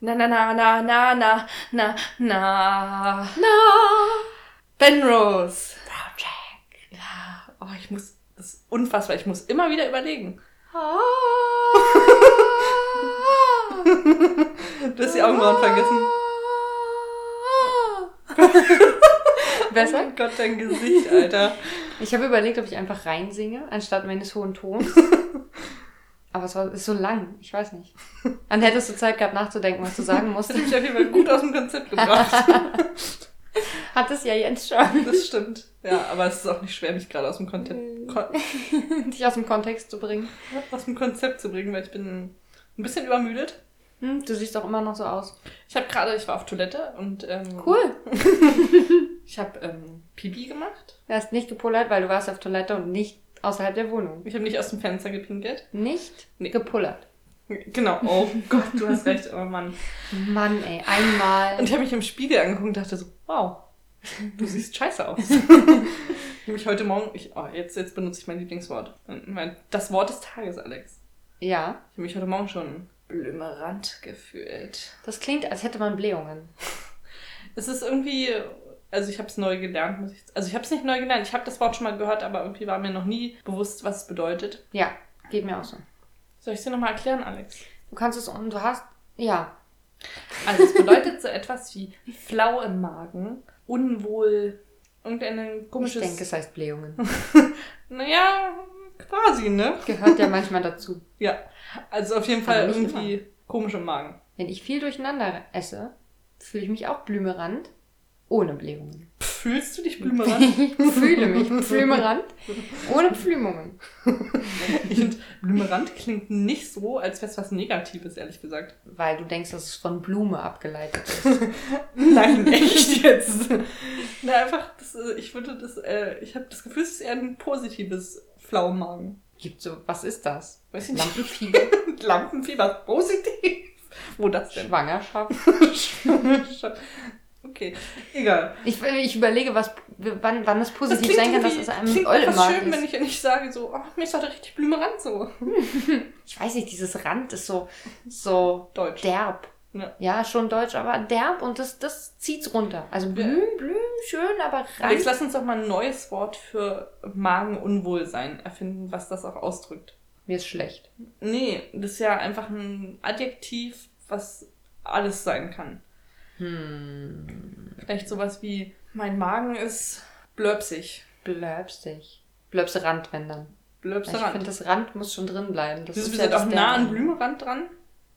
Na, na, na, na, na, na, na, na. Na. Penrose. Project. Ja, oh, ich muss, das ist unfassbar, ich muss immer wieder überlegen. Ah. Du hast die Augenbrauen vergessen. Oh Besser? mein Gott, dein Gesicht, Alter. Ich habe überlegt, ob ich einfach reinsinge, anstatt meines hohen Tons. Aber es war ist so lang, ich weiß nicht. Dann hättest du Zeit gehabt nachzudenken, was du sagen musst. Hat mich auf jeden Fall gut aus dem Konzept gebracht. Hat es ja Jens schon. Das stimmt. Ja, aber es ist auch nicht schwer, mich gerade aus dem Konzept, Kon Dich aus dem Kontext zu bringen. aus dem Konzept zu bringen, weil ich bin ein bisschen übermüdet. Hm, du siehst doch immer noch so aus. Ich habe gerade, ich war auf Toilette und ähm, Cool. ich habe ähm, Pipi gemacht. Du hast nicht gepullert, weil du warst auf Toilette und nicht außerhalb der Wohnung. Ich habe nicht aus dem Fenster gepinkelt. Nicht Nee. gepullert. Genau. Oh Gott, du hast recht, oh Mann. Mann, ey, einmal. Und ich habe mich im Spiegel angeguckt und dachte so, wow, du siehst scheiße aus. ich habe mich heute Morgen, ich, oh, jetzt, jetzt benutze ich mein Lieblingswort. Das Wort des Tages, Alex. Ja, Ich habe mich heute Morgen schon blümerant gefühlt. das klingt, als hätte man Blähungen. Es ist irgendwie, also ich habe es neu gelernt, muss ich, also ich habe es nicht neu gelernt, ich habe das Wort schon mal gehört, aber irgendwie war mir noch nie bewusst, was es bedeutet. Ja, geht mir auch so. Soll ich es dir nochmal erklären, Alex? Du kannst es und du hast. Ja. Also es bedeutet so etwas wie flau im Magen, unwohl, irgendein Ich komisches... denke, es heißt Blähungen. Naja, quasi, ne? Gehört ja manchmal dazu. Ja, also auf jeden Fall irgendwie komisch im Magen. Wenn ich viel durcheinander esse, fühle ich mich auch blümerant, ohne Blähungen. Fühlst du dich blümerant? Ich fühle mich blümerant, ohne Pflümungen. ich finde, blümerant klingt nicht so, als wäre es was Negatives, ehrlich gesagt. Weil du denkst, dass es von Blume abgeleitet ist. Nein, echt jetzt. Na, einfach, das, äh, ich würde das, äh, ich habe das Gefühl, es ist eher ein positives Pflaumenmagen. Gibt so, was ist das? Weiß ich nicht. Lampenfieber, Lampenfieber, positiv. Wo das denn? Schwangerschaft. Okay, egal. Ich, ich überlege, was, wann, wann es Das positiv sein kann, dass es einem klingt Magen schön, ist. wenn ich, wenn ich sage so, oh, mir ist heute richtig blümerant so. Ich weiß nicht, dieses Rand ist so, so Deutsch. derb. Ja. Ja, schon deutsch, aber derb und das, das zieht's runter. Also Blüm, Blüm, schön, aber Rand. lass uns doch mal ein neues Wort für Magenunwohlsein erfinden, was das auch ausdrückt. Mir ist schlecht. Nee, das ist ja einfach ein Adjektiv, was alles sein kann. Hm. Vielleicht sowas wie, mein Magen ist blöpsig. Blöpsig. Blöpse Rand, wenn dann. Ich Blöpserand. finde, das Rand muss schon drin bleiben. Das Das ist wir ja sind das auch nah an Blümerand dran.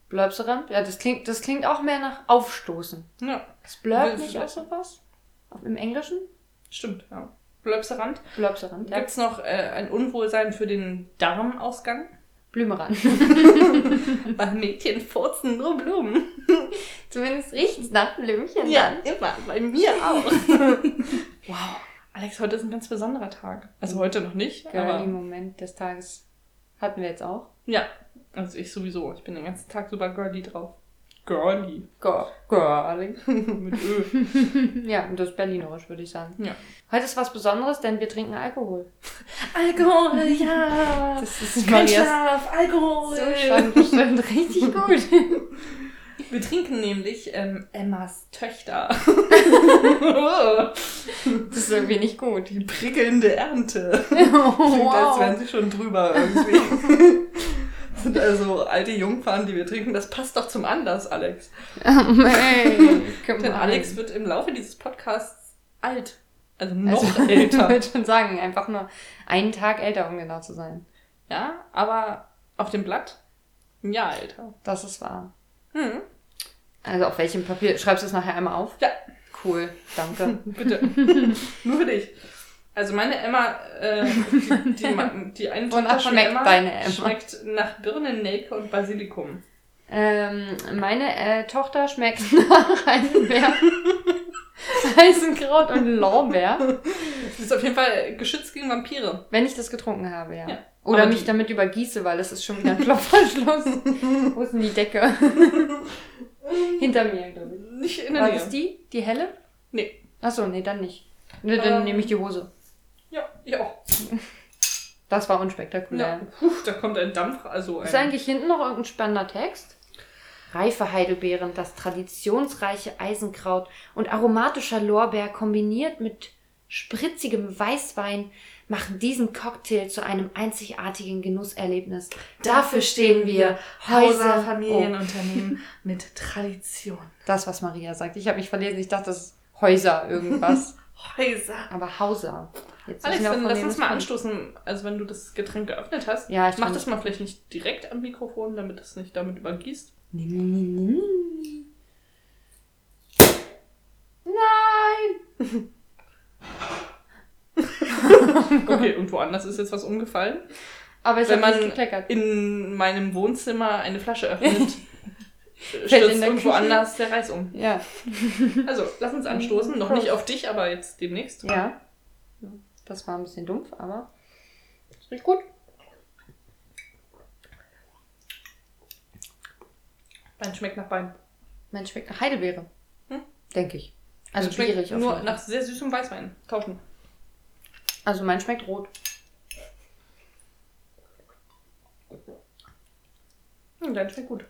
Blöpse Rand? Ja, das klingt, das klingt auch mehr nach Aufstoßen. Ja, Ist Blurb nicht auch sowas? Im Englischen? stimmt, ja. Blöpserand. Blöpse Rand, ja. Gibt es noch äh, ein Unwohlsein für den Darmausgang? Blümerand. Bei Mädchen furzen nur Blumen. Zumindest riecht's nach Blümchen Ja, dann. immer. Bei mir auch. wow. Alex, heute ist ein ganz besonderer Tag. Also heute noch nicht, aber Moment des Tages hatten wir jetzt auch. ja. Also ich sowieso. Ich bin den ganzen Tag super girly drauf. Girly. Girly. Mit Ö. Ja, und das ist berlinerisch, würde ich sagen. Ja. Heute ist was Besonderes, denn wir trinken Alkohol. Alkohol, ja. Das ist Kein Marias Schlaf, Alkohol. Zustand bestimmt richtig gut. Wir trinken nämlich ähm, Emmas Töchter. Das ist irgendwie nicht gut. Die prickelnde Ernte. Oh, Klingt, als wären sie schon drüber irgendwie. Das sind also alte Jungfern, die wir trinken. Das passt doch zum Anlass, Alex. Hey, Denn Alex wird im Laufe dieses Podcasts alt. Also noch also, Ich älter. würde schon sagen, einfach nur einen Tag älter, um genau zu sein. Ja, aber auf dem Blatt ein Jahr älter. Das ist wahr. Hm. Also auf welchem Papier? Schreibst du es nachher einmal auf? Ja, Cool, danke. bitte. Nur für dich. Also meine Emma, äh, die, die, die eine Tochter von schmeckt Emma deine Emma? schmeckt nach Birnen, Nelke und Basilikum. ähm, meine äh, Tochter schmeckt nach Heisenbeer, Heisenkraut und Lorbeer, Das ist auf jeden Fall geschützt gegen Vampire. wenn ich das getrunken habe, ja. Ja. Oder mich damit übergieße, weil es ist schon wieder ein Klopfverschluss. Wo ist denn die Decke? Hinter mir, glaube ich. Nicht in der War Nähe. das die? Die helle? Nee. Achso, nee, dann nicht. Nee, dann Ähm. nehme ich die Hose. Ja, ich auch. Das war Ja. unspektakulär. Puh, da kommt ein Dampf, also ein... Ist eigentlich hinten noch irgendein spannender Text? Reife Heidelbeeren, das traditionsreiche Eisenkraut und aromatischer Lorbeer kombiniert mit spritzigem Weißwein machen diesen Cocktail zu einem einzigartigen Genusserlebnis. Dafür stehen wir, Häuser, Häuser, Familienunternehmen mit Tradition. Das, was Maria sagt. Ich habe mich verlesen, ich dachte, das ist Häuser irgendwas. Häuser. Aber Hauser. Jetzt Alex, dann von lass uns mal anstoßen, also wenn du das Getränk geöffnet hast. Ja, ich Mach das mal vielleicht nicht direkt am Mikrofon, damit es nicht damit übergießt. Nein! Okay, und woanders ist jetzt was umgefallen. Aber Wenn man in meinem Wohnzimmer eine Flasche öffnet, in stürzt irgendwo Küche. anders der Reis um. Ja. Also, lass uns anstoßen. Noch nicht auf dich, aber jetzt demnächst. Ja. Das war ein bisschen dumpf, aber es riecht gut. Wein schmeckt nach Wein. Mein schmeckt nach Heidelbeere. Hm? Denke ich. Also auf nur nach sehr süßem Weißwein. Tauschen. Also mein schmeckt rot. Hm, dein schmeckt gut.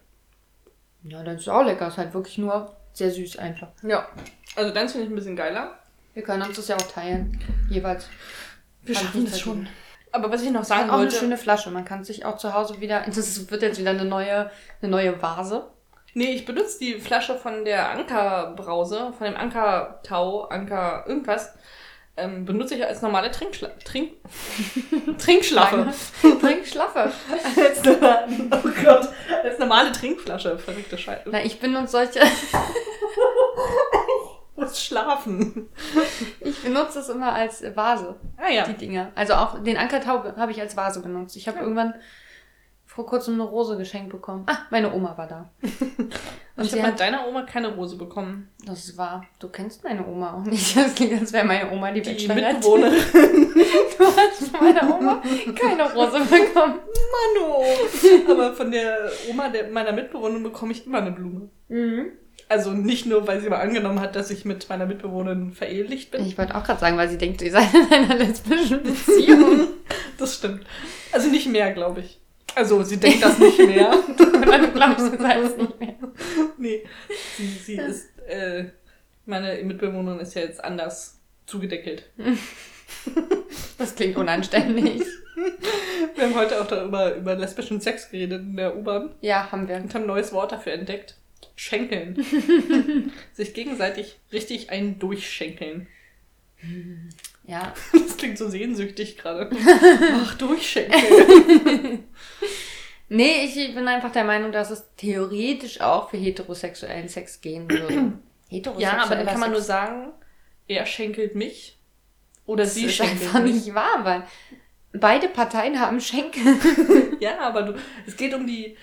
Ja, das ist auch lecker. Ist halt wirklich nur sehr süß einfach. Ja. Also deins finde ich ein bisschen geiler. Wir können uns das ja auch teilen. Jeweils. Wir Kann schaffen das schon. Aber was ich noch sagen Auch eine wollte. schöne Flasche. Man kann sich auch zu Hause wieder. Das wird jetzt wieder eine neue, eine neue Vase. Nee, ich benutze die Flasche von der Anker-Brause, von dem Anker-Tau, Anker irgendwas. Ähm, benutze ich als normale Trinkschla Trink Trinkschlaffe. Trink Schlaffe. als, oh Gott, als normale Trinkflasche. Verrückte Scheiße. Na, ich benutze solche. Muss schlafen. Ich benutze es immer als Vase. Ah ja. die Dinger. Also auch den Ankertaube habe ich als Vase benutzt. Ich habe Ja. irgendwann vor kurzem eine Rose geschenkt bekommen. Ah, meine Oma war da. Und ich habe hat, mit deiner Oma keine Rose bekommen. das war, du kennst meine Oma auch nicht. Das klingt, als wäre meine Oma die, Die. Mitbewohnerin. Du hast von meiner Oma keine Rose bekommen. Mano. Aber von der Oma der, meiner Mitbewohnerin bekomme ich immer eine Blume. Mhm. Also nicht nur, weil sie mal angenommen hat, dass ich mit meiner Mitbewohnerin verehelicht bin. Ich wollte auch gerade sagen, weil sie denkt, ihr seid in einer lesbischen Beziehung. Das stimmt. Also nicht mehr, glaube ich. Also sie denkt das nicht mehr. Du glaubst, seid es nicht mehr. nee. Sie, sie ist, äh, meine Mitbewohnerin ist ja jetzt anders zugedeckelt. Das klingt unanständig. Wir haben heute auch darüber über lesbischen Sex geredet in der U-Bahn Ja, haben wir. und haben ein neues Wort dafür entdeckt. Schenkeln. Sich gegenseitig richtig einen durchschenkeln. Ja. Das klingt so sehnsüchtig gerade. Ach, durchschenkeln. Nee, ich bin einfach der Meinung, dass es theoretisch auch für heterosexuellen Sex gehen würde. Ja, aber dann kann man nur Sex sagen, er schenkelt mich oder das sie ist schenkelt einfach mich. nicht wahr, weil beide Parteien haben Schenkel. Ja, aber du, es geht um die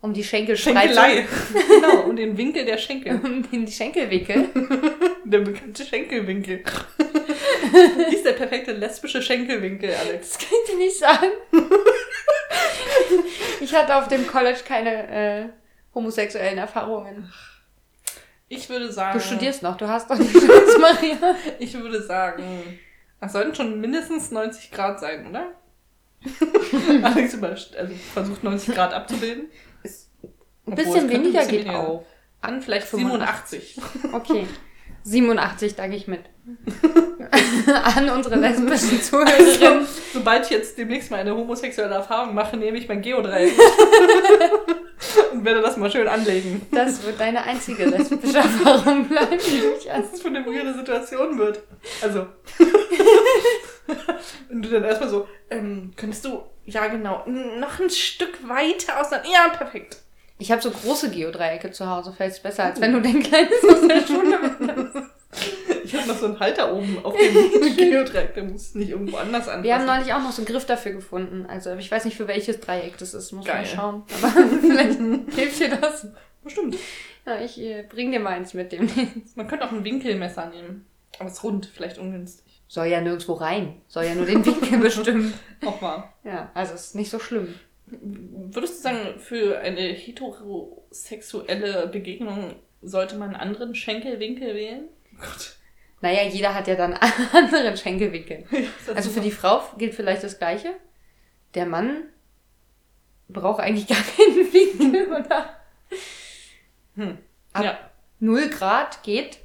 Um die. Schenkelei. genau, um den Winkel der Schenkel. Um den Schenkelwickel. Der bekannte Schenkelwinkel. Wie ist der perfekte lesbische Schenkelwinkel, Alex? Das könnt ihr nicht sagen. ich hatte auf dem College keine äh, homosexuellen Erfahrungen. Ich würde sagen. Du studierst noch, du hast doch nicht Chance, Maria. Ich würde sagen, es sollten schon mindestens 90 Grad sein, oder? Alex also versucht 90 Grad abzubilden. Ein Obwohl, bisschen könnte ein weniger bisschen geht weniger auch. An vielleicht 85. 87. Okay. 87, da gehe ich mit. An unsere lesbischen Zuhörerinnen. Also, sobald ich jetzt demnächst mal eine homosexuelle Erfahrung mache, nehme ich mein Geodreieck. und werde das mal schön anlegen. Das wird deine einzige lesbische Erfahrung bleiben, die ich als das für eine weirde Situation wird. Also. Wenn du dann erstmal so, ähm, könntest du, ja genau, noch ein Stück weiter auseinander. Ja, perfekt. Ich habe so große Geodreiecke zu Hause, fällt es besser, als wenn du den kleinen aus der Schule mitnimmst. Ich habe noch so einen Halter oben auf dem Geodreieck, der muss nicht irgendwo anders anpassen. Wir haben neulich auch noch so einen Griff dafür gefunden. Also ich weiß nicht, für welches Dreieck das ist, muss Geil. man schauen. Aber vielleicht hilft dir das. Bestimmt. Ja, ich äh, bring dir mal eins mit dem. Man könnte auch ein Winkelmesser nehmen. Aber es ist rund, vielleicht ungünstig. Soll ja nirgendwo rein. Soll ja nur den Winkel bestimmen. Auch wahr. Ja, also ist nicht so schlimm. Würdest du sagen, für eine heterosexuelle Begegnung sollte man einen anderen Schenkelwinkel wählen? Oh Gott. Naja, jeder hat ja dann einen anderen Schenkelwinkel. Also für die Frau gilt vielleicht das Gleiche. Der Mann braucht eigentlich gar keinen Winkel, oder? Hm. Ab Ja. 0 Grad geht.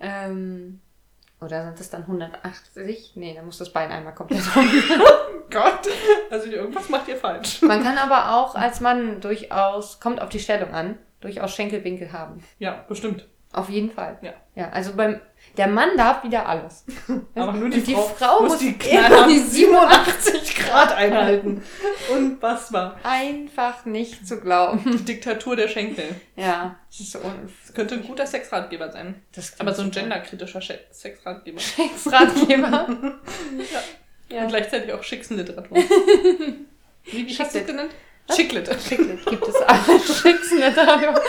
ähm, oder sind das dann 180? Nee, dann muss das Bein einmal komplett rum. Gott, also irgendwas macht ihr falsch. Man kann aber auch als Mann durchaus, kommt auf die Stellung an, durchaus Schenkelwinkel haben. Ja, bestimmt. Auf jeden Fall. Ja. Ja, also beim, der Mann darf wieder alles. Aber nur die, die Frau, Frau muss muss die immer die 87 Grad einhalten. Unfassbar. Einfach nicht zu glauben. Die Diktatur der Schenkel. Ja, das ist so Das könnte ein guter Sexratgeber sein. Aber so ein genderkritischer Sche- Sexratgeber. Sexratgeber. Und ja. gleichzeitig auch Schicksenliteratur. Wie, wie hast du es genannt? Schicklit. Schicklet gibt es auch. Schicksenliteratur.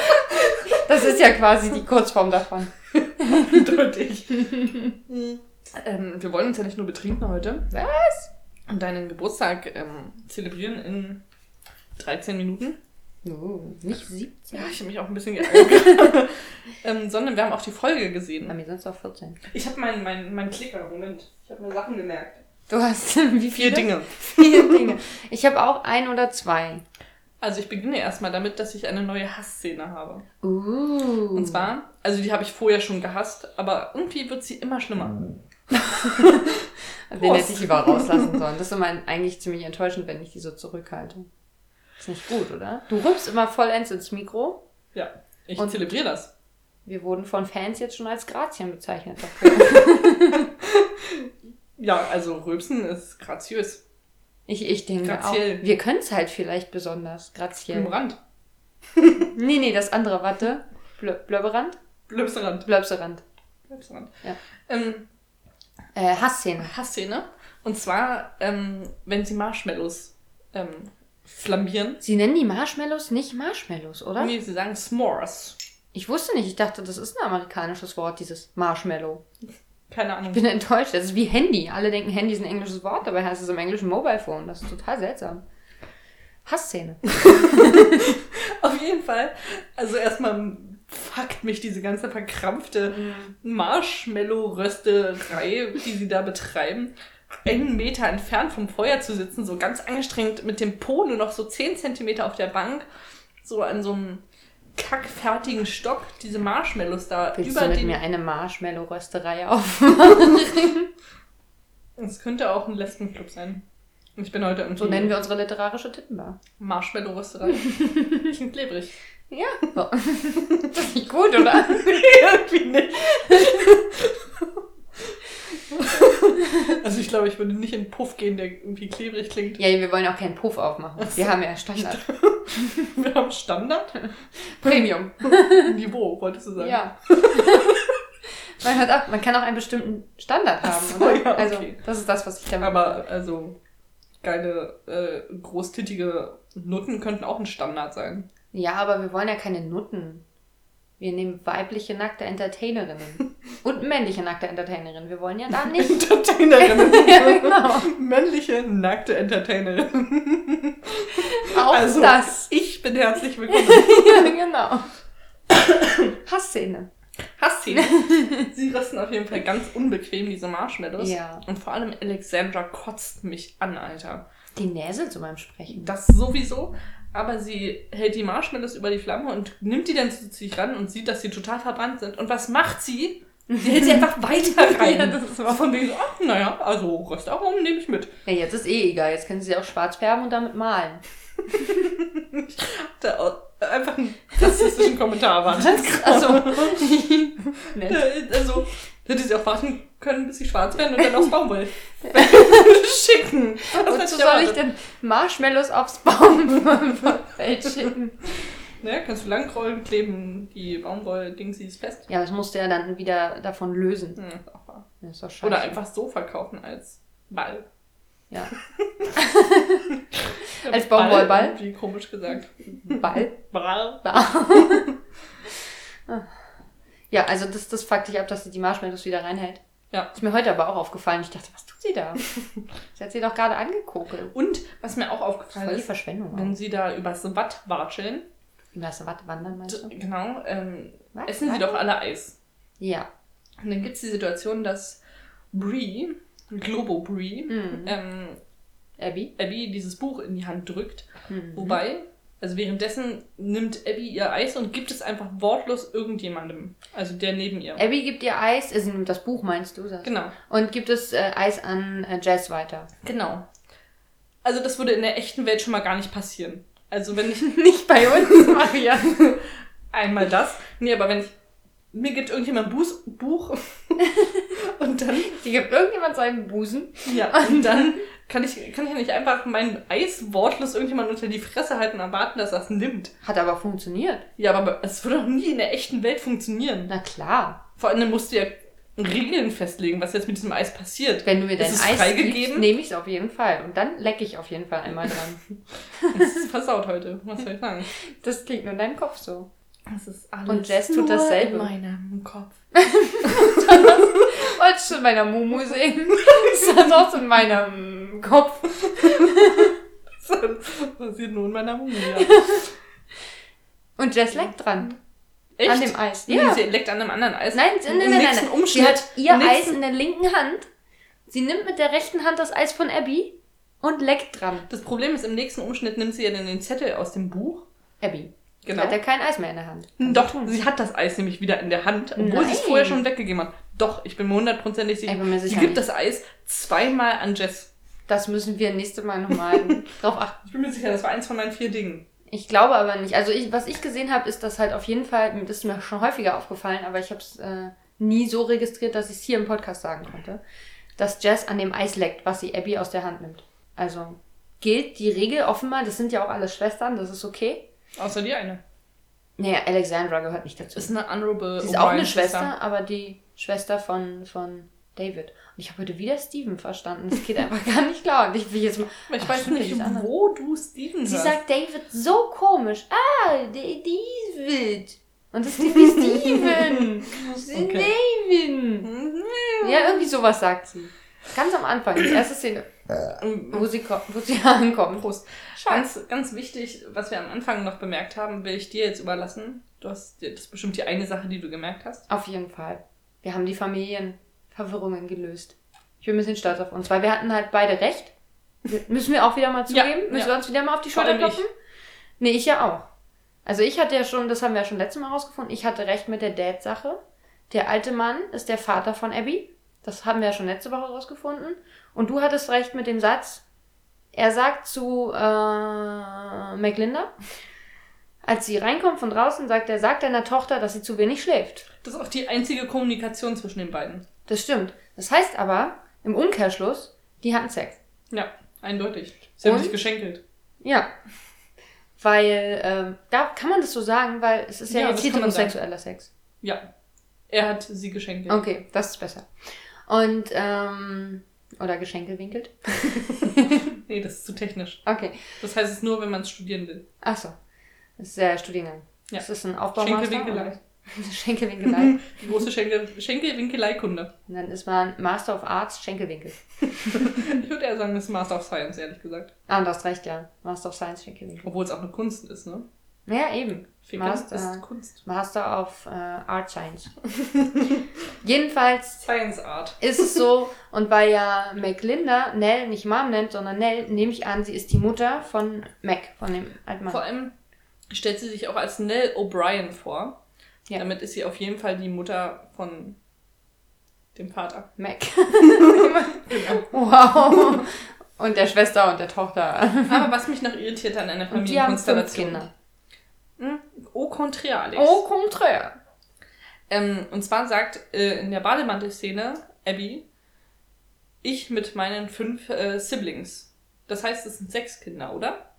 Das ist ja quasi die Kurzform davon. Eindeutig. ähm, wir wollen uns ja nicht nur betrinken heute. Was? Und deinen Geburtstag ähm, zelebrieren in 13 Minuten. Uh, nicht 17. Ja, ich habe mich auch ein bisschen geärgert. ähm, sondern wir haben auch die Folge Bei gesehen. mir sind es auch 14. Ich habe meinen mein, mein Klicker, Moment. Ich habe mir Sachen gemerkt. Du hast wie Vier viele? Dinge. Vier Dinge. Ich habe auch ein oder zwei. Also ich beginne erstmal damit, dass ich eine neue Hassszene habe. Uh. Und zwar, also die habe ich vorher schon gehasst, aber irgendwie wird sie immer schlimmer. Den Prost. hätte ich lieber rauslassen sollen. Das ist immer eigentlich ziemlich enttäuschend, wenn ich die so zurückhalte. Ist nicht gut, oder? Du rübst immer vollends ins Mikro. Ja, ich Und- zelebriere das. Wir wurden von Fans jetzt schon als Grazien bezeichnet. Ja, also Rülpsen ist graziös. Ich, ich denke Graziell. auch. Wir können es halt vielleicht besonders. Graziell. Blumrand. Nee, nee, das andere, warte. Blö Blöberand? Blöpserand. Blöbserand. Blöpserand. Ja. Ähm, Äh, Hassszene. Hassszene. Und zwar, ähm, wenn sie Marshmallows ähm, flambieren. Sie nennen die Marshmallows nicht Marshmallows, oder? Nee, sie sagen S'mores. Ich wusste nicht. Ich dachte, das ist ein amerikanisches Wort, dieses Marshmallow. Keine Ahnung. Ich bin enttäuscht. Das ist wie Handy. Alle denken, Handy ist ein englisches Wort, dabei heißt es im Englischen Mobile Phone. Das ist total seltsam. Hassszene. Auf jeden Fall. Also erstmal fuckt mich diese ganze verkrampfte Marshmallow-Rösterei, die sie da betreiben. Einen Meter entfernt vom Feuer zu sitzen, so ganz angestrengt mit dem Po nur noch so 10 Zentimeter auf der Bank, so an so einem kackfertigen Stock, diese Marshmallows da Willst über du mit den. mir eine Marshmallow-Rösterei aufmachen? Es könnte auch ein Lesbenclub sein. Ich bin heute irgendwie So nennen wir unsere literarische Tittenbar. Marshmallow-Rösterei. Klingt klebrig. Ja. Das ist nicht gut, oder? Irgendwie nicht. Also ich glaube, ich würde nicht in einen Puff gehen, der irgendwie klebrig klingt. Ja, wir wollen auch keinen Puff aufmachen. Wir haben ja Standard. Wir haben Standard. Premium. Niveau, wolltest du sagen. Ja. Man, hat auch, man kann auch einen bestimmten Standard haben, so, oder? ja, okay. Also, das ist das, was ich damit Aber also geile, äh, großtittige Nutten könnten auch ein Standard sein. Ja, aber wir wollen ja keine Nutten. Wir nehmen weibliche nackte Entertainerinnen. Und männliche nackte Entertainerinnen. Wir wollen ja da nicht. Entertainerinnen. ja, genau. Männliche, nackte Entertainerinnen. Auch also, das. ich bin herzlich willkommen. ja, genau. Hassszene. Hassi. Sie rösten auf jeden Fall ganz unbequem, diese Marshmallows. Ja. Und vor allem Alexandra kotzt mich an, Alter. Die näselt so beim Sprechen. Das sowieso. Aber sie hält die Marshmallows über die Flamme und nimmt die dann zu sich ran und sieht, dass sie total verbrannt sind. Und was macht sie? Sie hält sie einfach weiter rein. Ja, das ist wahr. Von wegen so, ach, naja, also Röstaromen nehme ich mit. Ja, jetzt ist eh egal. Jetzt können sie auch schwarz färben und damit malen. Da, äh, einfach einen rassistischen Kommentar erwartet. Also, Also, hätte sie auch warten können, bis sie schwarz werden und dann aufs Baumwoll schicken. Wozu soll ich denn Marshmallows aufs Baumfeld schicken? Ne, kannst du langrollen, kleben die Baumwoll-Dingsies fest. Ja, das musst du ja dann wieder davon lösen. Hm, ist auch wahr. Das ist doch scheiße. Oder einfach so verkaufen als Ball. Ja. Als Baumwollball? Wie komisch gesagt. Ball. Ball. Ja, also das, das fuckt dich ab, dass sie die Marshmallows wieder reinhält. Ja. Ist mir heute aber auch aufgefallen. Ich dachte, was tut sie da? sie hat sie doch gerade angekokelt. Und was mir auch aufgefallen die ist, Verschwendung. wenn sie da übers Watt watscheln, Was, was wandern meinst du? genau, ähm, Was? essen sie Was? doch alle Eis. Ja. Und dann gibt es die Situation, dass Brie, Globo Brie, Mhm. ähm, Abby? Abby dieses Buch in die Hand drückt. Mhm. Wobei Also währenddessen nimmt Abby ihr Eis und gibt es einfach wortlos irgendjemandem. Also der neben ihr. Abby gibt ihr Eis, also nimmt das Buch, meinst du? Das? Genau. Und gibt es äh, Eis an äh, Jess weiter. Genau. Also das würde in der echten Welt schon mal gar nicht passieren. Also wenn ich Nicht bei uns, Maria. einmal das. Nee, aber wenn ich. Mir gibt irgendjemand ein Buß, Buch und dann. Die gibt irgendjemand seinen Busen. Ja, und dann kann ich, kann ich ja nicht einfach mein Eis wortlos irgendjemand unter die Fresse halten und erwarten, dass er es nimmt. Hat aber funktioniert. Ja, aber es würde doch nie in der echten Welt funktionieren. Na klar. Vor allem musst du ja Regeln festlegen, was jetzt mit diesem Eis passiert. Wenn du mir dein es Eis freigegeben? gibst, nehme ich es auf jeden Fall. Und dann lecke ich auf jeden Fall einmal dran. Das ist versaut heute, was soll ich sagen? Das klingt nur in deinem Kopf so. Das ist alles Und Jess tut dasselbe. in meinem Kopf. Wolltest in meiner Mumu sehen? Ist das auch in meinem Kopf? Das passiert nur in meiner Mumie. Ja. Und Jess leckt dran. Echt? An dem Eis. Nee, Ja. sie leckt an einem anderen Eis. Nein, Im nein, nein, nein, nächsten nein. Umschnitt- Sie hat ihr Eis in der linken Hand. Sie nimmt mit der rechten Hand das Eis von Abby und leckt dran. Das Problem ist, im nächsten Umschnitt nimmt sie ja dann den Zettel aus dem Buch. Abby. Genau. Hat ja kein Eis mehr in der Hand. Doch, sie hat das Eis nämlich wieder in der Hand, obwohl sie es vorher schon weggegeben hat. Doch, ich bin mir hundertprozentig sicher. Mir sie sicher gibt nicht. das Eis zweimal an Jess. Das müssen wir nächste Mal nochmal drauf achten. Ich bin mir sicher, das war eins von meinen vier Dingen. Ich glaube aber nicht. Also ich, was ich gesehen habe, ist das halt auf jeden Fall, das ist mir schon häufiger aufgefallen, aber ich habe es äh, nie so registriert, dass ich es hier im Podcast sagen konnte, dass Jess an dem Eis leckt, was sie Abby aus der Hand nimmt. Also gilt die Regel offenbar, das sind ja auch alles Schwestern, das ist okay. Außer die eine. Naja, Alexandra gehört nicht dazu. Ist eine Honorable Sie ist auch eine O'Brien-Schwester. Schwester, aber die Schwester von, von David. Und ich habe heute wieder Steven verstanden. Das geht einfach gar nicht klar. Und ich will jetzt mal. Ich Ach, weiß nicht, ist wo du Steven Sie hörst. sagt David so komisch. Ah, David. Und das klingt wie Steven. Okay. David. Mhm. Ja, irgendwie sowas sagt sie. Ganz am Anfang, die erste Szene, wo sie, wo sie ankommt. Prost. Ganz, ganz wichtig, was wir am Anfang noch bemerkt haben, will ich dir jetzt überlassen. Du hast, das ist bestimmt die eine Sache, die du gemerkt hast. Auf jeden Fall. Wir haben die Familienverwirrungen gelöst. Ich bin ein bisschen stolz auf uns, weil wir hatten halt beide recht. Müssen wir auch wieder mal Ja, zugeben? Müssen ja. wir uns wieder mal auf die Schulter klopfen? Nee, ich ja auch. Also ich hatte ja schon, das haben wir ja schon letztes Mal rausgefunden, ich hatte recht mit der Dad-Sache. Der alte Mann ist der Vater von Abby. Das haben wir ja schon letzte Woche rausgefunden. Und du hattest recht mit dem Satz, er sagt zu äh, McLinda, als sie reinkommt von draußen, sagt er, sagt deiner Tochter, dass sie zu wenig schläft. Das ist auch die einzige Kommunikation zwischen den beiden. Das stimmt. Das heißt aber, im Umkehrschluss, die hatten Sex. Ja, eindeutig. Sie haben Und? sich geschenkelt. Ja. Weil, ähm, da kann man das so sagen, weil es ist ja, Ja, jetzt heterosexueller Sex. Ja. Er hat sie geschenkelt. Okay, das ist besser. Und, ähm, oder geschenkelwinkelt. Nee, das ist zu technisch. Okay. Das heißt es nur, wenn man es studieren will. Ach so. Das ist der Studiengang. Ja. Das ist ein Aufbaumaster. Schenkelwinkelei. Schenkelwinkelei. Die große Schenkel Schenkelwinkelei-Kunde. Und dann ist man Master of Arts Schenkelwinkel. Ich würde eher sagen, das ist Master of Science, ehrlich gesagt. Ah, du hast recht, ja. Master of Science Schenkelwinkel. Obwohl es auch eine Kunst ist, ne? Naja, eben. Master- ist Kunst. Master of äh, Art Science. Jedenfalls Science Art. ist es so, und weil ja McLinda Nell nicht Mom nennt, sondern Nell, nehme ich an, sie ist die Mutter von Mac, von dem alten Mann. Vor allem stellt sie sich auch als Nell O'Brien vor. Ja. Damit ist sie auf jeden Fall die Mutter von dem Vater. Mac. Genau. wow. Und der Schwester und der Tochter. Aber was mich noch irritiert an einer Und die haben fünf Familienkonstellation. Kinder. Au contraire, Alex. Au contraire. Ähm, und zwar sagt äh, in der Bademantel-Szene Abby, ich mit meinen fünf äh, Siblings. Das heißt, es sind sechs Kinder, oder?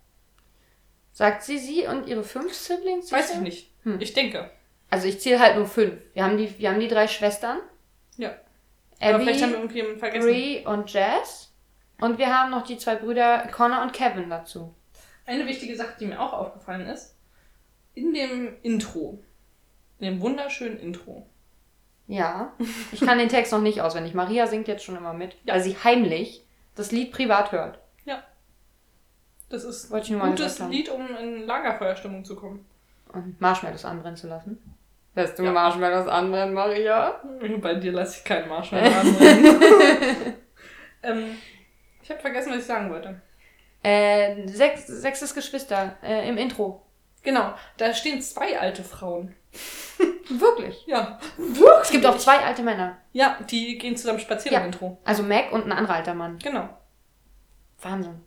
Sagt sie sie und ihre fünf Siblings? Weiß ich nicht. Hm. Ich denke. Also ich zähle halt nur fünf. Wir haben die, wir haben die drei Schwestern. Ja. Aber vielleicht haben wir Abby, irgendjemanden vergessen. Bree und Jazz. Und wir haben noch die zwei Brüder Connor und Kevin dazu. Eine wichtige Sache, die mir auch aufgefallen ist, in dem Intro, in dem wunderschönen Intro, Ja, ich kann den Text noch nicht auswendig. Maria singt jetzt schon immer mit, Ja. weil sie heimlich das Lied privat hört. das ist Wollte ein gutes. Lied, um in Lagerfeuerstimmung zu kommen. Und Marshmallows anbrennen zu lassen. Lässt du Ja. Marshmallows anbrennen, Maria? Bei dir lasse ich keinen Marshmallow anbrennen. ähm, ich habe vergessen, was ich sagen wollte. Äh, sechs, sechstes Geschwister äh, im Intro. Genau, da stehen zwei alte Frauen. Wirklich. Ja. Es gibt auch zwei alte Männer. Ja, die gehen zusammen spazieren Ja. im Intro. Also Mac und ein anderer alter Mann. Genau. Wahnsinn.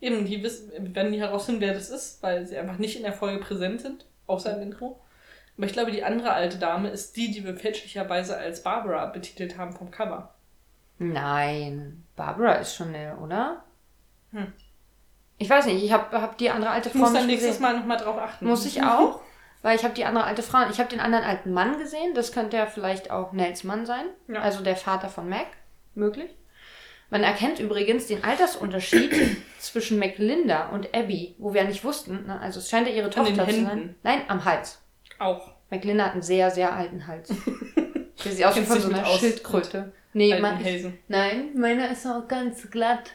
Eben, die wissen, wir werden nie herausfinden, wer das ist, weil sie einfach nicht in der Folge präsent sind, außer im Intro. Aber ich glaube, die andere alte Dame ist die, die wir fälschlicherweise als Barbara betitelt haben vom Cover. Nein. Barbara ist schon eine, oder? Hm. Ich weiß nicht, ich habe hab die andere alte Frau muss dann nächstes gesehen. Mal nochmal drauf achten. Muss ich auch, weil ich habe die andere alte Frau. Ich habe den anderen alten Mann gesehen. Das könnte ja vielleicht auch Nels Mann sein. Ja. Also der Vater von Mac. Möglich. Man erkennt übrigens den Altersunterschied zwischen McLinda und Abby, wo wir ja nicht wussten. Ne? Also es scheint ja ihre Tochter zu sein. Nein, am Hals. Auch. McLinda hat einen sehr, sehr alten Hals. Der sieht aus wie von so einer Schildkröte. Nee, mein, nein, meiner ist auch ganz glatt.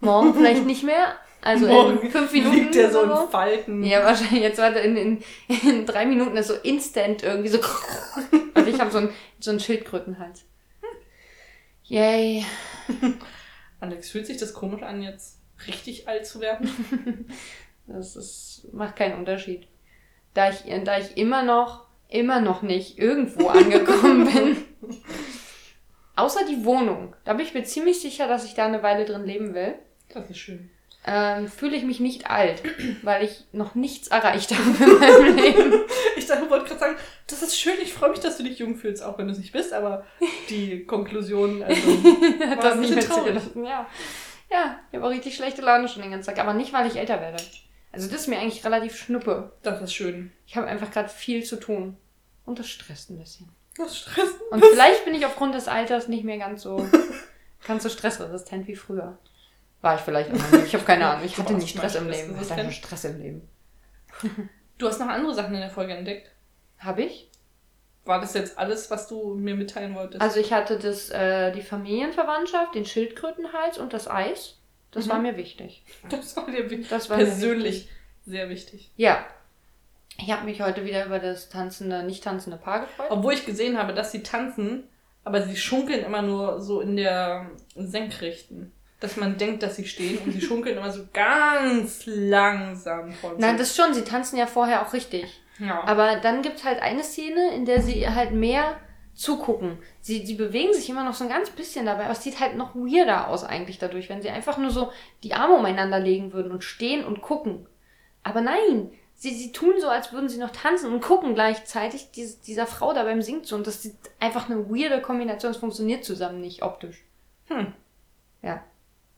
Morgen vielleicht nicht mehr. Also Morgen in fünf Minuten. Liegt der so in Falten. Ja, wahrscheinlich. Jetzt warte, in, in, in drei Minuten ist so instant irgendwie so. Und ich habe so einen so einen Schildkrötenhals. Yay. Alex, fühlt sich das komisch an, jetzt richtig alt zu werden? Das ist, macht keinen Unterschied. Da ich, da ich immer noch, immer noch nicht irgendwo angekommen bin. Außer die Wohnung. Da bin ich mir ziemlich sicher, dass ich da eine Weile drin leben will. Das ist schön. Ähm, fühle ich mich nicht alt, weil ich noch nichts erreicht habe in meinem Leben. Ich dachte, wollte gerade sagen, das ist schön, ich freue mich, dass du dich jung fühlst, auch wenn du es nicht bist, aber die Konklusion, also, Hat War das ein nicht bisschen zugelassen. Ja. ja, ich habe auch richtig schlechte Laune schon den ganzen Tag. Aber nicht, weil ich älter werde. Also das ist mir eigentlich relativ schnuppe. das ist schön. Ich habe einfach gerade viel zu tun. Und das stresst ein bisschen. Das stresst. Und vielleicht bin ich aufgrund des Alters nicht mehr ganz so, ganz so stressresistent wie früher. War ich vielleicht auch noch nicht. Ich habe keine Ahnung. Ich hatte nie Stress im Leben. Ich hatte Stress im Leben. Du hast noch andere Sachen in der Folge entdeckt. Habe ich? War das jetzt alles, was du mir mitteilen wolltest? Also ich hatte das, äh, die Familienverwandtschaft, den Schildkrötenhals und das Eis. Das Mhm. war mir wichtig. das war dir Das war persönlich sehr wichtig. Ja. Ich habe mich heute wieder über das tanzende, nicht tanzende Paar gefreut. Obwohl ich gesehen habe, dass sie tanzen, aber sie schunkeln immer nur so in der Senkrechten. Dass man denkt, dass sie stehen und sie schunkeln immer so ganz langsam vor Nein, das schon, sie tanzen ja vorher auch richtig. ja. Aber dann gibt es halt eine Szene, in der sie halt mehr zugucken. Sie, sie bewegen sich immer noch so ein ganz bisschen dabei, aber es sieht halt noch weirder aus eigentlich dadurch, wenn sie einfach nur so die Arme umeinander legen würden und stehen und gucken. Aber nein, sie, sie tun so, als würden sie noch tanzen und gucken gleichzeitig dies, dieser Frau da beim Singt so. Und das ist einfach eine weirde Kombination, es funktioniert zusammen nicht optisch. Hm. Ja.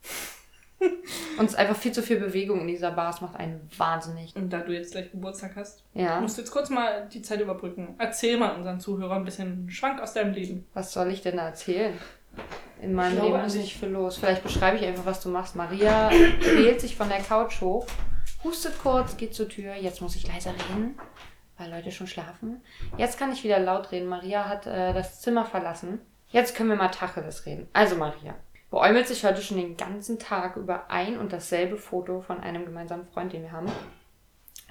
Und es ist einfach viel zu viel Bewegung in dieser Bar. Es macht einen wahnsinnig. Und da du jetzt gleich Geburtstag hast, Ja. musst du jetzt kurz mal die Zeit überbrücken. Erzähl mal unseren Zuhörern ein bisschen Schwank aus deinem Leben. Was soll ich denn da erzählen? In meinem Leben ist nicht viel los. Vielleicht beschreibe ich einfach, was du machst. Maria quält sich von der Couch hoch, hustet kurz, geht zur Tür. Jetzt muss ich leiser reden, weil Leute schon schlafen. Jetzt kann ich wieder laut reden. Maria hat äh, das Zimmer verlassen. Jetzt können wir mal Tacheles reden. Also Maria beäumelt sich heute schon den ganzen Tag über ein und dasselbe Foto von einem gemeinsamen Freund, den wir haben.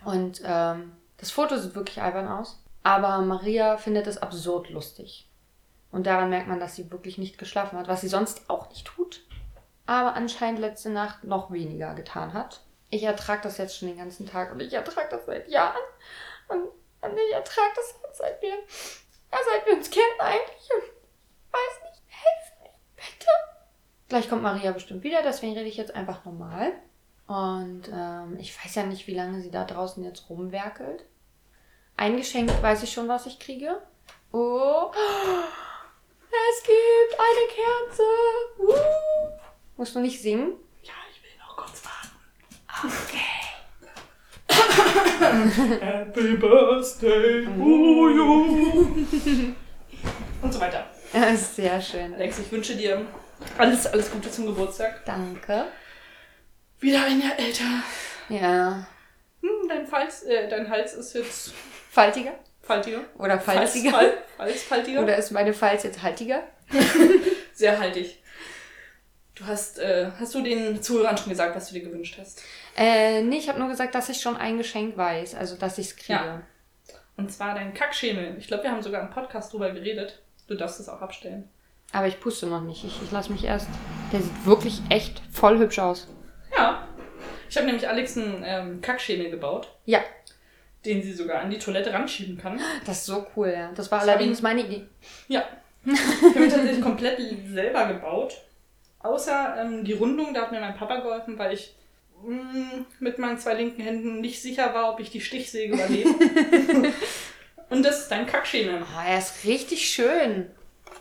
Und ähm, das Foto sieht wirklich albern aus. Aber Maria findet es absurd lustig. Und daran merkt man, dass sie wirklich nicht geschlafen hat, was sie sonst auch nicht tut. Aber anscheinend letzte Nacht noch weniger getan hat. Ich ertrage das jetzt schon den ganzen Tag und ich ertrage das seit Jahren. Und, und ich ertrage das seit wir, seit wir uns kennen eigentlich. Und weiß nicht, helft mir, bitte. Gleich kommt Maria bestimmt wieder, deswegen rede ich jetzt einfach normal. Und ähm, ich weiß ja nicht, wie lange sie da draußen jetzt rumwerkelt. Eingeschenkt weiß ich schon, was ich kriege. Oh, es gibt eine Kerze. Uh. Musst du nicht singen? Ja, ich will noch kurz warten. Okay. Happy Birthday to you. Und so weiter. Ja, sehr schön. Alex, ich wünsche dir alles, alles Gute zum Geburtstag. Danke. Wieder ein Jahr älter. Ja. Hm, dein, Hals, äh, dein Hals ist jetzt Faltiger? faltiger. Oder falziger? Fals, Fals, faltiger. Oder ist meine Falz jetzt haltiger? Sehr haltig. Du hast, äh, hast du den Zuhörern schon gesagt, was du dir gewünscht hast? Äh, nee, ich habe nur gesagt, dass ich schon ein Geschenk weiß. Also, dass ich es kriege. Ja. Und zwar dein Kackschemel. Ich glaube, wir haben sogar im Podcast drüber geredet. Du darfst es auch abstellen. Aber ich puste noch nicht. Ich, ich lasse mich erst. Der sieht wirklich echt voll hübsch aus. Ja. Ich habe nämlich Alex einen ähm, Kackschemel gebaut, Ja, den sie sogar an die Toilette ranschieben kann. das ist so cool, ja. Das war Das allerdings meine Idee. Ja. Ich habe ihn tatsächlich komplett selber gebaut. Außer ähm, die Rundung, da hat mir mein Papa geholfen, weil ich mh, mit meinen zwei linken Händen nicht sicher war, ob ich die Stichsäge überlebe. Und das ist dein Kackschemel. Oh, er ist richtig schön.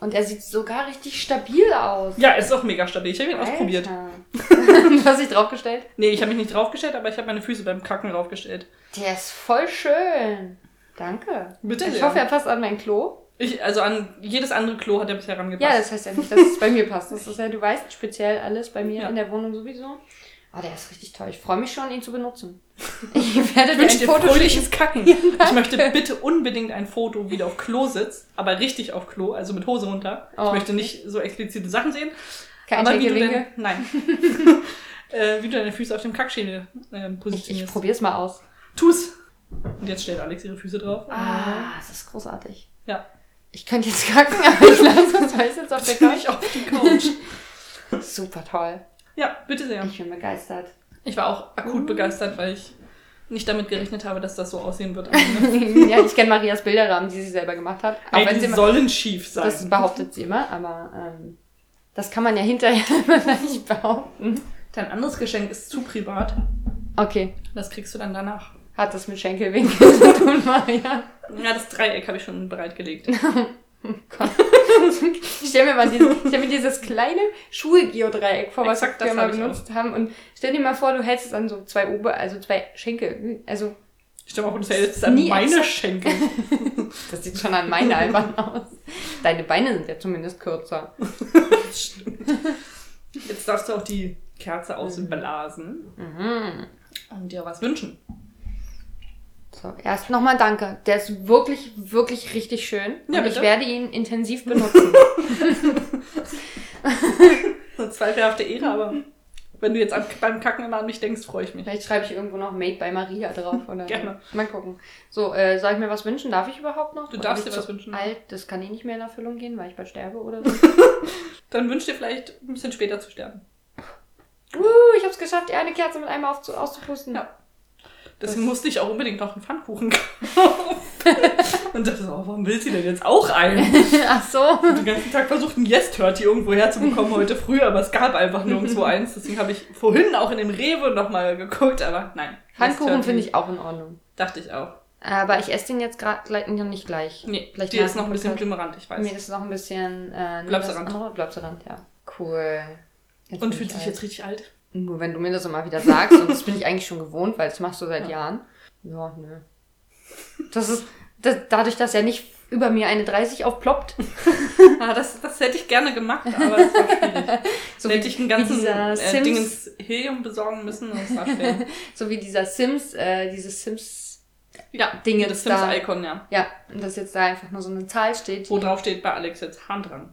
Und er sieht sogar richtig stabil aus. Ja, es ist auch mega stabil. Ich habe ihn ausprobiert. Alter. du hast dich draufgestellt? Nee, ich habe mich nicht draufgestellt, aber ich habe meine Füße beim Kacken draufgestellt. Der ist voll schön. Danke. Bitte Ich sehr. hoffe, er passt an mein Klo. Ich, also an jedes andere Klo hat er bisher rangepasst. Ja, das heißt ja nicht, dass es bei mir passt. Das ist ja, du weißt, speziell alles bei mir Ja. in der Wohnung sowieso. Oh, der ist richtig toll. Ich freue mich schon, ihn zu benutzen. Ich werde Ich wünsche dir Foto schicken. fröhliches Kacken. Ich möchte bitte unbedingt ein Foto, wie du auf Klo sitzt, aber richtig auf Klo, also mit Hose runter. Oh. Ich möchte nicht so explizite Sachen sehen. Kein aber wie du denn, Nein. äh, wie du deine Füße auf dem Kackschädel ähm, Ich, ich positionierst. probier's mal aus. Tu's! Und jetzt stellt Alex ihre Füße drauf. Ah, das ist großartig. Ja. Ich könnte jetzt kacken, aber ich lasse es, es jetzt auf der Couch. Auf die Couch. Super toll. Ja, bitte sehr. Ich bin begeistert. Ich war auch akut begeistert, weil ich nicht damit gerechnet habe, dass das so aussehen wird. ja, ich kenne Marias Bilderrahmen, die sie selber gemacht hat. Auch Ey, wenn die sie immer, sollen schief sein. das behauptet sie immer, aber ähm, das kann man ja hinterher immer nicht behaupten. Dein anderes Geschenk ist zu privat. Okay, Das kriegst du dann danach. hat das mit Schenkelwinkel zu tun, Maria? Ja, das Dreieck habe ich schon bereitgelegt. Gott. Ich stell mir mal dieses, ich stell mir dieses kleine Schulgeodreieck vor, was Exakt, wir mal hab benutzt haben. Und stell dir mal vor, du hältst es an so zwei Ober, also zwei Schenkel. Also, Ich stelle mal vor, das wäre jetzt an meine exakt. Schenkel. das sieht schon an meine albern aus. Deine Beine sind ja zumindest kürzer. Jetzt darfst du auch die Kerze ausblasen Mhm. und dir was wünschen. So, erst nochmal danke. Der ist wirklich, wirklich richtig schön. Ja, und ich werde ihn intensiv benutzen. Eine zweifelhafte Ehre, aber wenn du jetzt beim Kacken immer an mich denkst, freue ich mich. Vielleicht schreibe ich irgendwo noch Made by Maria drauf. Oder Gerne. Mal gucken. So, äh, soll ich mir was wünschen? Darf ich überhaupt noch? Du Oder darfst dir was wünschen. Alt, das kann eh nicht mehr in Erfüllung gehen, weil ich bald sterbe oder so. Dann wünsch dir vielleicht ein bisschen später zu sterben. uh, ich hab's geschafft, ihr eine Kerze mit einem aufzu auszupusten. Ja. Deswegen musste ich auch unbedingt noch einen Pfannkuchen kaufen. Und dachte so, oh, warum will sie denn jetzt auch einen? Ach so. den ganzen Tag versucht, ein Yes-Turkey irgendwo herzubekommen heute früh, aber es gab einfach nirgendwo eins. Deswegen habe ich vorhin auch in dem Rewe nochmal geguckt, aber nein. Pfannkuchen finde ich auch in Ordnung. Dachte ich auch. Aber ich esse den jetzt gerade nicht gleich. Nee, Vielleicht die nach ist noch ein bisschen glimmerant, ich weiß. Mir ist noch ein bisschen äh, Blabserand. Blabserand, ja. Cool. Jetzt Und fühlt ich sich alt. jetzt richtig alt? Nur wenn du mir das immer wieder sagst, und das bin ich eigentlich schon gewohnt, weil das machst du seit Ja. Jahren. Ja, nö. Das ist, das, dadurch, dass ja nicht über mir eine 30 aufploppt, Ah, das, das hätte ich gerne gemacht, aber es war schwierig. so hätte ich einen ganzen äh, Sims- Dingens Helium besorgen müssen und es war schwer. so wie dieser Sims, äh, dieses Sims, ja, Dinge das da. Sims-Icon, ja. ja, und dass jetzt da einfach nur so eine Zahl steht. Wo drauf steht bei Alex jetzt Hand dran.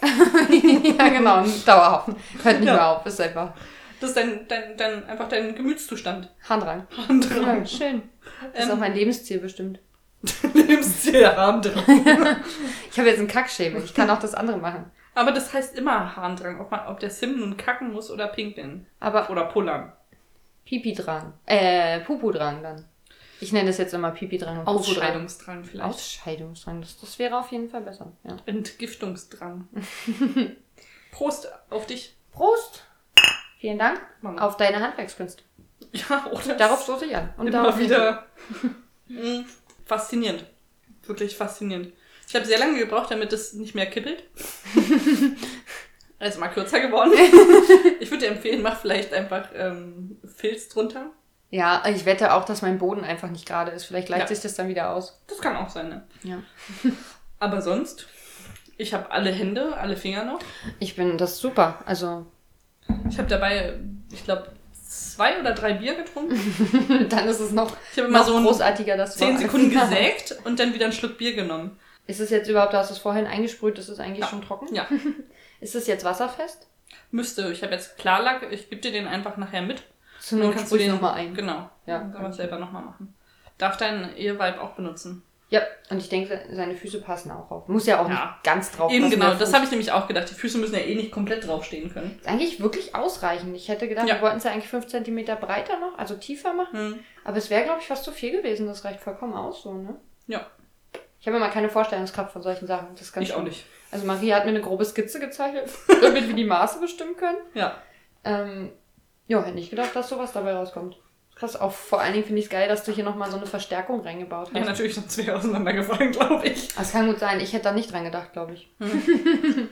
ja, genau, ein Dauerhaufen. Hört nicht Ja. mehr auf, ist einfach Das ist dein, dein, dein, einfach dein Gemütszustand. Handrang. Hand Ja, schön. Das ist Ähm, auch mein Lebensziel bestimmt. Lebensziel, Hand dran. Ich habe jetzt einen Kackschäme. Ich kann auch das andere machen. Aber das heißt immer Harndrang, ob, man, ob der Sim nun kacken muss oder pinkeln. Aber Oder pullern. Pipi-Drang. Äh, Pupu-Drang dann. Ich nenne das jetzt immer Pipi-Drang und. Ausscheidungsdrang vielleicht. Ausscheidungsdrang. Das, das wäre auf jeden Fall besser. Ja. Entgiftungsdrang. Prost auf dich, Prost! Vielen Dank Mama. auf deine Handwerkskünste. Ja, oder? Darauf stoße ich an. Und immer darauf wieder Mm, faszinierend. Wirklich faszinierend. Ich habe sehr lange gebraucht, damit es nicht mehr kippelt. Es ist mal kürzer geworden. Ich würde dir empfehlen, mach vielleicht einfach ähm, Filz drunter. Ja, ich wette auch, dass mein Boden einfach nicht gerade ist. Vielleicht gleicht Ja. sich das dann wieder aus. Das kann auch sein, ne? Ja. Aber sonst, ich habe alle Hände, alle Finger noch. Ich bin das super. Also, Ich habe dabei, ich glaube, zwei oder drei Bier getrunken. dann ist es noch, Ich habe immer noch so ein großartiger, das zehn. Sekunden gesägt und dann wieder einen Schluck Bier genommen. Ist es jetzt überhaupt, du hast es vorhin eingesprüht, ist es eigentlich Ja. schon trocken? Ja, Ist es jetzt wasserfest? müsste. Ich habe jetzt Klarlack, ich gebe dir den einfach nachher mit. Zur Dann Not kannst du den nochmal ein. Genau. Ja. Dann kann man es selber nochmal machen. Darf dein Eheweib auch benutzen. Ja, und ich denke, seine Füße passen auch auf. Muss ja auch Ja. nicht ganz drauf Eben passen, genau, das habe ich nämlich auch gedacht. Die Füße müssen ja eh nicht komplett draufstehen können. Ist eigentlich wirklich ausreichend. Ich hätte gedacht, Ja. wir wollten es ja eigentlich 5 cm breiter noch, also tiefer machen. Hm. Aber es wäre, glaube ich, fast zu viel gewesen. Das reicht vollkommen aus so, ne? Ja, Ich habe immer keine Vorstellungskraft von solchen Sachen. Das ganz ich auch schlimm. nicht. Also Maria hat mir eine grobe Skizze gezeichnet, damit wir die Maße bestimmen können. Ja. Ähm, ja, hätte nicht gedacht, dass sowas dabei rauskommt. Krass, auch vor allen Dingen finde ich es geil, dass du hier nochmal so eine Verstärkung reingebaut Ja, hast. natürlich, sonst wäre auseinandergefallen, glaube ich. das kann gut sein. Ich hätte da nicht dran gedacht, glaube ich.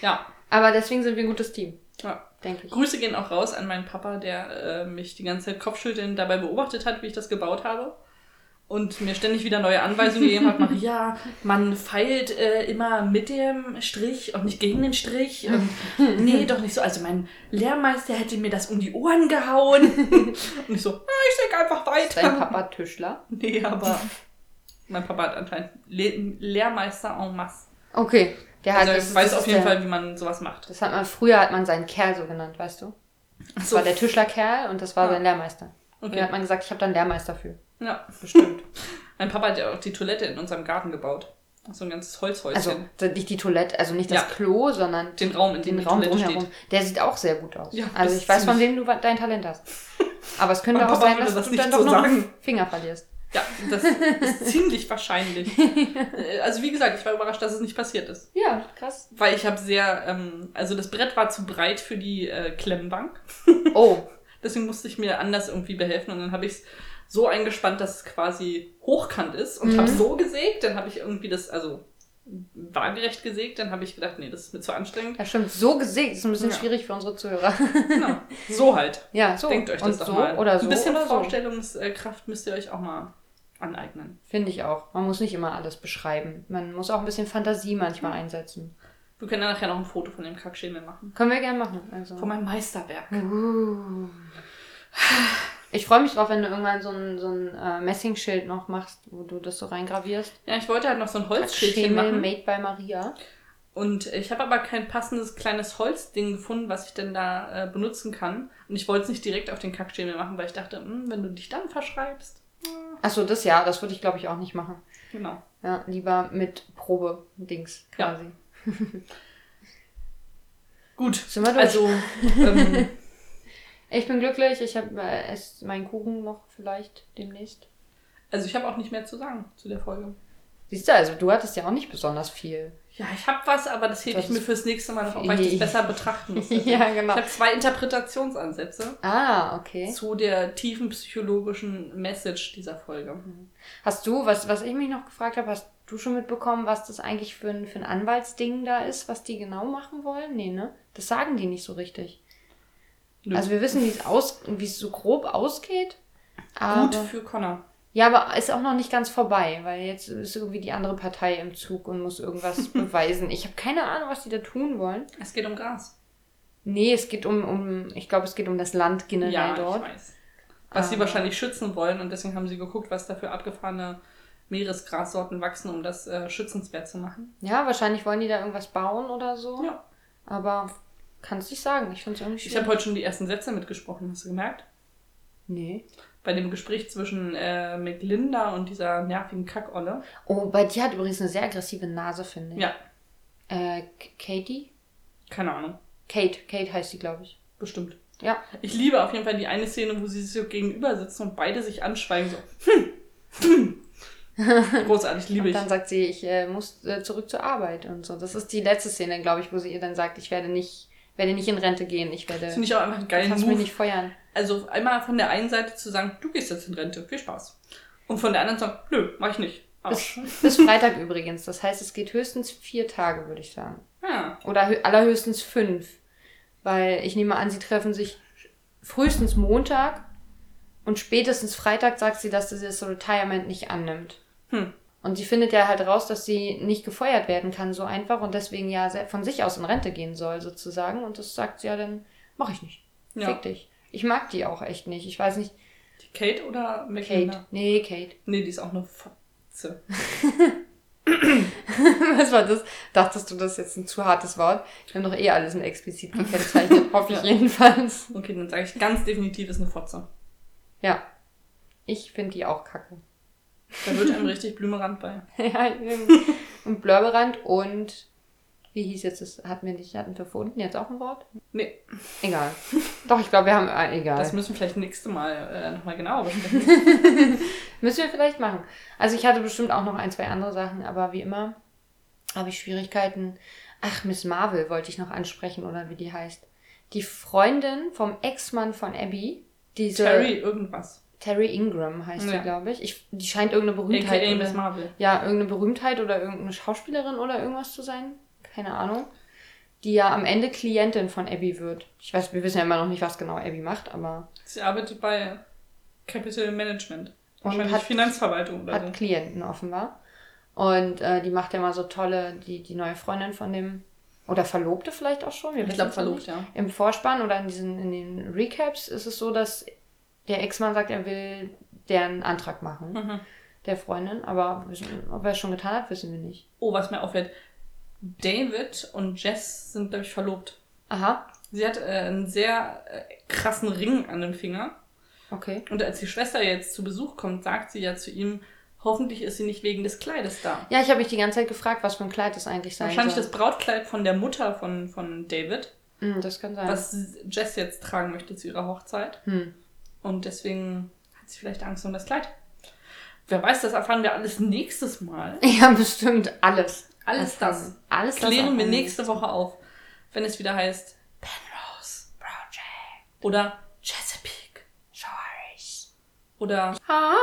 Ja. Aber deswegen sind wir ein gutes Team, ja. denke ich. Grüße gehen auch raus an meinen Papa, der äh, mich die ganze Zeit Kopfschütteln dabei beobachtet hat, wie ich das gebaut habe. Und mir ständig wieder neue Anweisungen gegeben hat. Maria, man feilt äh, immer mit dem Strich und nicht gegen den Strich. Und nee, doch nicht so. Also mein Lehrmeister hätte mir das um die Ohren gehauen. Und ich so, ja, ich denke einfach Ist dein weiter. Papa Tischler? Nee, aber mein Papa hat anscheinend Le Lehrmeister en masse. Okay. Der hat, Also das, ich weiß das auf jeden der, Fall, wie man sowas macht. Das hat man, früher hat man seinen Kerl so genannt, weißt du? Das So. war der Tischlerkerl und das war Ja. sein Lehrmeister. Und da Okay. hat man gesagt, ich habe dann Lehrmeister für. Ja. Bestimmt. Mein Papa hat ja auch die Toilette in unserem Garten gebaut. So ein ganzes Holzhäuschen. Also nicht die Toilette, also nicht das Ja. Klo, sondern den Raum, in dem den die Raum Toilette drumherum. steht. Der sieht auch sehr gut aus. Ja, also ich weiß, von wem du dein Talent hast. Aber es könnte auch Papa sein, dass das du dann so doch noch sagen. einen Finger verlierst. Ja, das ist ziemlich wahrscheinlich. Also wie gesagt, ich war überrascht, dass es nicht passiert ist. Ja, krass. Weil ich habe sehr, ähm, also das Brett war zu breit für die äh, Klemmbank. Oh, Deswegen musste ich mir anders irgendwie behelfen. Und dann habe ich es so eingespannt, dass es quasi hochkant ist. Und Mhm. habe so gesägt. Dann habe ich irgendwie das, also waagerecht gesägt. Dann habe ich gedacht, nee, das ist mir zu anstrengend. ja stimmt. So gesägt ist ein bisschen Ja. schwierig für unsere Zuhörer. Genau. So halt. ja, so. Denkt euch das Und doch so mal. oder so Ein bisschen oder. Vorstellungskraft müsst ihr euch auch mal aneignen. Finde ich auch. Man muss nicht immer alles beschreiben. Man muss auch ein bisschen Fantasie manchmal einsetzen. Wir können ja nachher noch ein Foto von dem Kackschemel machen. Können wir gerne machen. Also. Von meinem Meisterwerk. Uh. Ich freue mich drauf, wenn du irgendwann so ein, so ein äh, Messingschild noch machst, wo du das so reingravierst. Ja, ich wollte halt noch so ein Schemel machen. made by Maria. Und ich habe aber kein passendes kleines Holzding gefunden, was ich denn da äh, benutzen kann. Und ich wollte es nicht direkt auf den Kackschemel machen, weil ich dachte, hm, wenn du dich dann verschreibst. Achso, das ja, das würde ich glaube ich auch nicht machen. Genau. Ja, lieber mit Probe-Dings Ja. quasi. Gut. Sind wir durch? Also, ähm, Ich bin glücklich, ich habe äh, esse meinen Kuchen noch vielleicht demnächst. also ich habe auch nicht mehr zu sagen zu der Folge. Siehst du, also du hattest ja auch nicht besonders viel. Ja, ich habe was, aber das hebe Das ich mir fürs nächste Mal noch auf, weil ich das besser betrachten muss. ja, genau. Ich habe zwei Interpretationsansätze Ah, okay. zu der tiefen psychologischen Message dieser Folge. Hast du, was, was ich mich noch gefragt habe, hast du schon mitbekommen, was das eigentlich für ein, für ein Anwaltsding da ist, was die genau machen wollen? Nee, ne? Das sagen die nicht so richtig. Nö. Also wir wissen, wie es aus, wie es so grob ausgeht. Aber, Gut für Connor. ja, aber ist auch noch nicht ganz vorbei, weil jetzt ist irgendwie die andere Partei im Zug und muss irgendwas beweisen. Ich habe keine Ahnung, was die da tun wollen. Es geht um Gras. Nee, es geht um, um ich glaube, es geht um das Land generell Ja, dort. ich weiß. Was sie Aber- wahrscheinlich schützen wollen und deswegen haben sie geguckt, was da für abgefahrene Meeresgrassorten wachsen, um das äh, schützenswert zu machen. Ja, wahrscheinlich wollen die da irgendwas bauen oder so. Ja. Aber kann es nicht sagen. Ich finde es irgendwie Ich schwierig. habe heute schon die ersten Sätze mitgesprochen, hast du gemerkt? Nee. Bei dem Gespräch zwischen äh, McLinda und dieser nervigen Kackolle. Oh, bei dir hat übrigens eine sehr aggressive Nase, finde ich. Ja, Äh, Katie? keine Ahnung. Kate. Kate heißt sie, glaube ich. Bestimmt. Ja. Ich liebe auf jeden Fall die eine Szene, wo sie sich so gegenüber sitzen und beide sich anschweigen. So. Hm, hm. Großartig, liebe Und ich. dann sagt sie, ich äh, muss äh, zurück zur Arbeit und so. Das ist die letzte Szene, glaube ich, wo sie ihr dann sagt, ich werde nicht, werde nicht in Rente gehen. Ich werde. Das finde ich auch einfach einen geilen kannst mich nicht feuern. Also einmal von der einen Seite zu sagen, du gehst jetzt in Rente, viel Spaß. Und von der anderen zu sagen, nö, mach ich nicht. Bis, bis Freitag übrigens. Das heißt, es geht höchstens vier Tage, würde ich sagen. Ja. Oder hö allerhöchstens fünf. Weil ich nehme an, sie treffen sich frühestens Montag und spätestens Freitag sagt sie, dass sie das Retirement nicht annimmt. Hm. Und sie findet ja halt raus, dass sie nicht gefeuert werden kann so einfach und deswegen ja von sich aus in Rente gehen soll sozusagen. Und das sagt sie ja dann, mach ich nicht. Ja. Fick dich. Ich mag die auch echt nicht. Ich weiß nicht. Die Kate oder McLinda? Kate. Nee, Kate. Nee, die ist auch eine Fotze. Was war das? Dachtest du, das ist jetzt ein zu hartes Wort? Wir haben doch eh alles in explizit gekennzeichnet. Hoffe ich jedenfalls. Okay, dann sage ich ganz definitiv, ist eine Fotze. Ja. Ich finde die auch kacke. Da wird einem richtig Blümerand bei. ja, und Blurberand und wie hieß jetzt das? Hatten wir nicht, hatten wir vorhin jetzt auch ein Wort? Nee, Egal. Doch, ich glaube, wir haben, äh, egal. das müssen wir vielleicht nächste Mal äh, nochmal genauer besprechen. Müssen wir vielleicht machen. Also ich hatte bestimmt auch noch ein, zwei andere Sachen, aber wie immer habe ich Schwierigkeiten. Ach, Miss Marvel wollte ich noch ansprechen oder wie die heißt. Die Freundin vom Ex-Mann von Abby, diese Terry irgendwas. Terry Ingram heißt Ja. sie, glaube ich. ich. Die scheint irgendeine Berühmtheit AKA oder, Miss Marvel. ja, irgendeine Berühmtheit oder irgendeine Schauspielerin oder irgendwas zu sein. Keine Ahnung. Die ja am Ende Klientin von Abby wird. Ich weiß, wir wissen ja immer noch nicht, was genau Abby macht, aber Sie arbeitet bei Capital Management. Wahrscheinlich hat- Finanzverwaltung oder hat so. Klienten offenbar. Und äh, die macht ja mal so tolle, die, die neue Freundin von dem, oder Verlobte vielleicht auch schon. wir Ich glaube verlobt, ja. Im Vorspann oder in, diesen, in den Recaps ist es so, dass der Ex-Mann sagt, er will deren Antrag machen, Mhm. der Freundin. Aber ob er es schon getan hat, wissen wir nicht. Oh, was mir auffällt. David und Jess sind, glaube ich, verlobt. Aha, Sie hat äh, einen sehr äh, krassen Ring an dem Finger. okay. Und als die Schwester jetzt zu Besuch kommt, sagt sie ja zu ihm, hoffentlich ist sie nicht wegen des Kleides da. Ja, ich habe mich die ganze Zeit gefragt, was für ein Kleid das eigentlich sein Wahrscheinlich soll. das Brautkleid von der Mutter von, von David, Hm, das kann sein. was Jess jetzt tragen möchte zu ihrer Hochzeit. Hm. Und deswegen hat sie vielleicht Angst um das Kleid. Wer weiß, das erfahren wir alles nächstes Mal. Ja, bestimmt alles. Alles das Alles das klären wir nächste Woche auf, wenn es wieder heißt Penrose Project oder Chesapeake Shores oder Ah.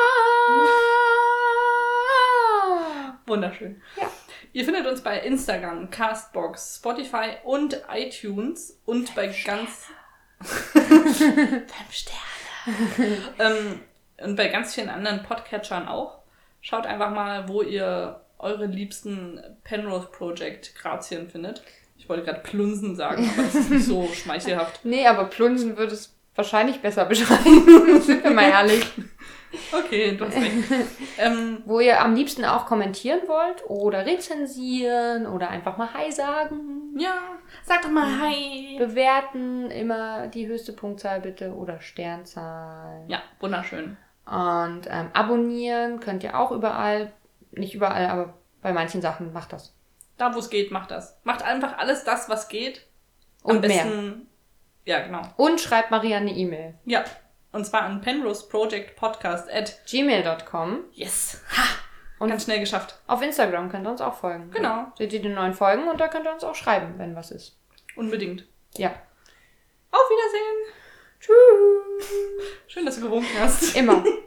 wunderschön. Ja. Ihr findet uns bei Instagram, Castbox, Spotify und iTunes und bei ganz fünf Sterne ähm, und bei ganz vielen anderen Podcatchern auch. Schaut einfach mal, wo ihr eure liebsten Penrose Project Grazien findet. Ich wollte gerade Plunsen sagen, aber das ist nicht so schmeichelhaft. Nee, aber Plunsen würde es wahrscheinlich besser beschreiben. Sind wir mal ehrlich. Okay, du hast recht. Ähm, Wo ihr am liebsten auch kommentieren wollt oder rezensieren oder einfach mal Hi sagen. ja, sag doch mal Hi. Bewerten immer die höchste Punktzahl bitte oder Sternzahl. Ja, wunderschön. Und ähm, abonnieren könnt ihr auch überall. Nicht überall, aber bei manchen Sachen macht das. Da, wo es geht, macht das. Macht einfach alles das, was geht. Am Und mehr. besten. Ja, genau. Und schreibt Maria eine E-Mail. Ja. Und zwar an Penrose Project Podcast at gmail.com. Yes. Ha! Und Ganz schnell geschafft. auf Instagram könnt ihr uns auch folgen. Genau. Seht ihr die neuen Folgen und da könnt ihr uns auch schreiben, wenn was ist. Unbedingt. Ja. Auf Wiedersehen. Tschüss. Schön, dass du gewunken hast. Immer.